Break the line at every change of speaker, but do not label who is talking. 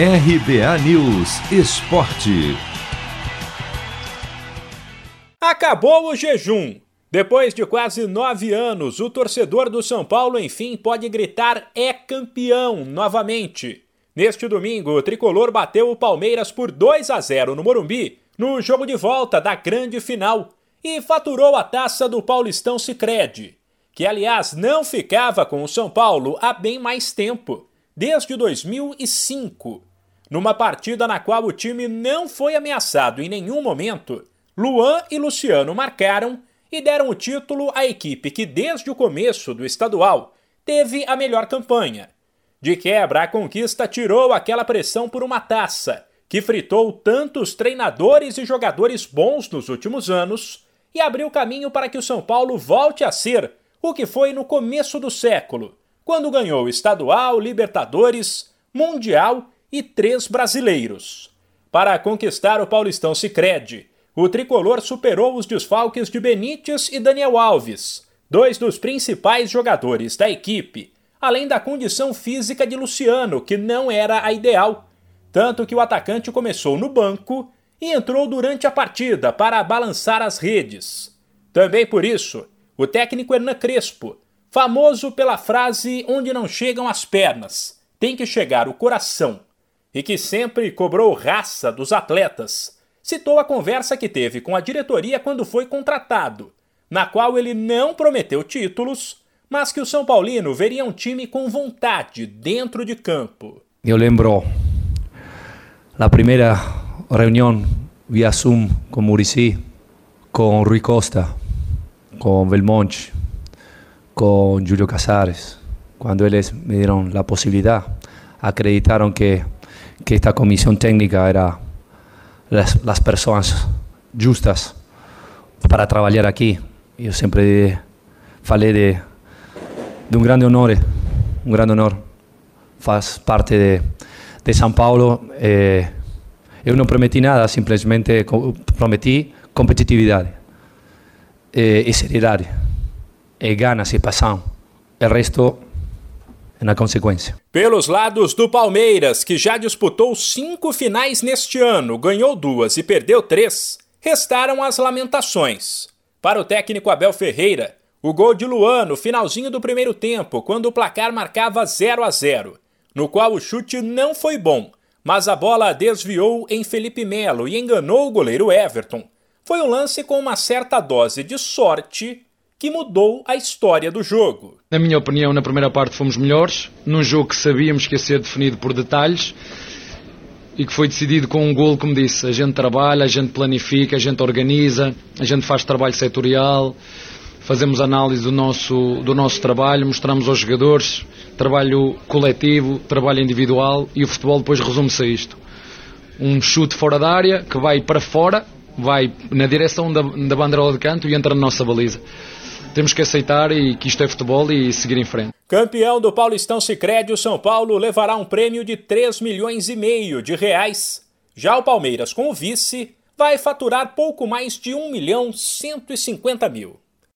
RBA News Esporte.
Acabou o jejum. Depois de quase nove anos, o torcedor do São Paulo, enfim, pode gritar é campeão novamente. Neste domingo, o tricolor bateu o Palmeiras por 2 a 0 no Morumbi, no jogo de volta da grande final, e faturou a taça do Paulistão Sicredi, que aliás não ficava com o São Paulo há bem mais tempo, desde 2005. Numa partida na qual o time não foi ameaçado em nenhum momento, Luan e Luciano marcaram e deram o título à equipe que, desde o começo do estadual, teve a melhor campanha. De quebra, a conquista tirou aquela pressão por uma taça, que fritou tantos treinadores e jogadores bons nos últimos anos e abriu caminho para que o São Paulo volte a ser o que foi no começo do século, quando ganhou estadual, Libertadores, Mundial e três brasileiros. Para conquistar o Paulistão Sicredi, o tricolor superou os desfalques de Benítez e Daniel Alves, dois dos principais jogadores da equipe, além da condição física de Luciano, que não era a ideal, tanto que o atacante começou no banco e entrou durante a partida para balançar as redes. Também por isso, o técnico Hernan Crespo, famoso pela frase onde não chegam as pernas, tem que chegar o coração, e que sempre cobrou raça dos atletas, citou a conversa que teve com a diretoria quando foi contratado, na qual ele não prometeu títulos, mas que o São Paulino veria um time com vontade dentro de campo.
Eu lembro a primeira reunião via Zoom com Murici, com Rui Costa, com Belmonte, com Julio Casares, quando eles me deram a possibilidade, acreditaram que, que esta comissão técnica era las, las pessoas justas para trabalhar aqui. Eu sempre falei de, de um grande honor, um grande honor. Faz parte de, de São Paulo. Eh, eu não prometi nada, simplesmente prometi competitividade eh, e seriedade, e ganas e paixão. O resto na consequência.
Pelos lados do Palmeiras, que já disputou cinco finais neste ano, ganhou duas e perdeu três, restaram as lamentações. Para o técnico Abel Ferreira, o gol de Luan no finalzinho do primeiro tempo, quando o placar marcava 0 a 0, no qual o chute não foi bom, mas a bola desviou em Felipe Melo e enganou o goleiro Everton. Foi um lance com uma certa dose de sorte que mudou a história do jogo.
Na minha opinião, na primeira parte fomos melhores, num jogo que sabíamos que ia ser definido por detalhes e que foi decidido com um gol, como disse. A gente trabalha, a gente planifica, a gente organiza, a gente faz trabalho setorial, fazemos análise do nosso, do nosso trabalho, mostramos aos jogadores trabalho coletivo, trabalho individual e o futebol depois resume-se a isto. Um chute fora da área que vai para fora, vai na direção da, da bandeira de canto e entra na nossa baliza temos que aceitar e que isto é futebol e seguir em frente.
Campeão do Paulistão Sicredi, o São Paulo levará um prêmio de 3 milhões e meio de reais. Já o Palmeiras, com o vice, vai faturar pouco mais de 1 milhão 150 mil.